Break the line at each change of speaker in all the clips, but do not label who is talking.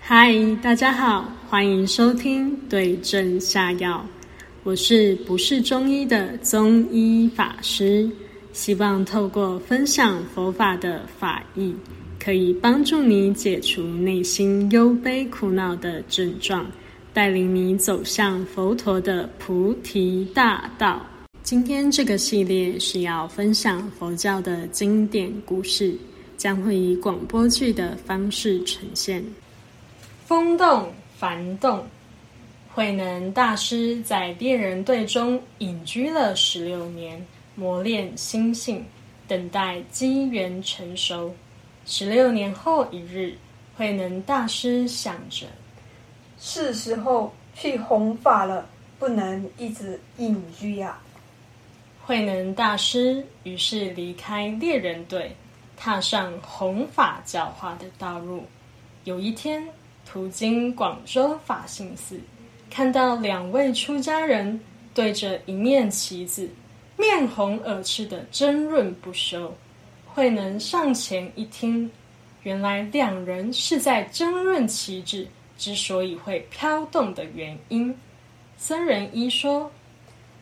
嗨，大家好，欢迎收听对症下药。我是不是中医的中医法师，希望透过分享佛法的法义，可以帮助你解除内心忧悲苦恼的症状，带领你走向佛陀的菩提大道。今天这个系列是要分享佛教的经典故事，将会以广播剧的方式呈现。风动幡动，慧能大师在猎人队中隐居了十六年，磨练心性，等待机缘成熟。十六年后一日，慧能大师想着，
是时候去弘法了，不能一直隐居呀。
慧能大师于是离开猎人队，踏上弘法教化的道路。有一天。途经广州法性寺，看到两位出家人对着一面旗子，面红耳赤的争论不休。慧能上前一听，原来两人是在争论旗帜之所以会飘动的原因。僧人一说：“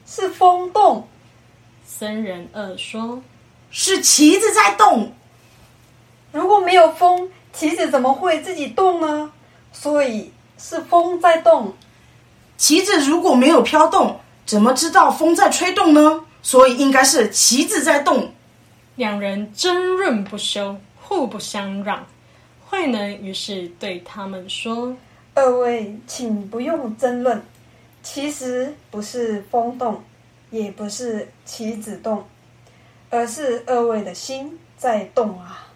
是风动。”
僧人二说：“
是旗子在动。”
如果没有风，旗子怎么会自己动呢？所以是风在动，
旗子如果没有飘动，怎么知道风在吹动呢？所以应该是旗子在动。
两人争论不休，互不相让。慧能于是对他们说：“
二位，请不用争论。其实不是风动，也不是棋子动，而是二位的心在动啊。”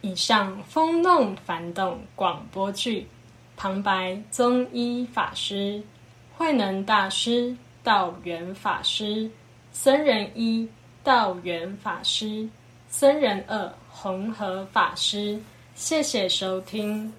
以上风动幡动广播剧，旁白宗一法师、慧能大师、道元法师、僧人一、道元法师、僧人二、红和法师。谢谢收听。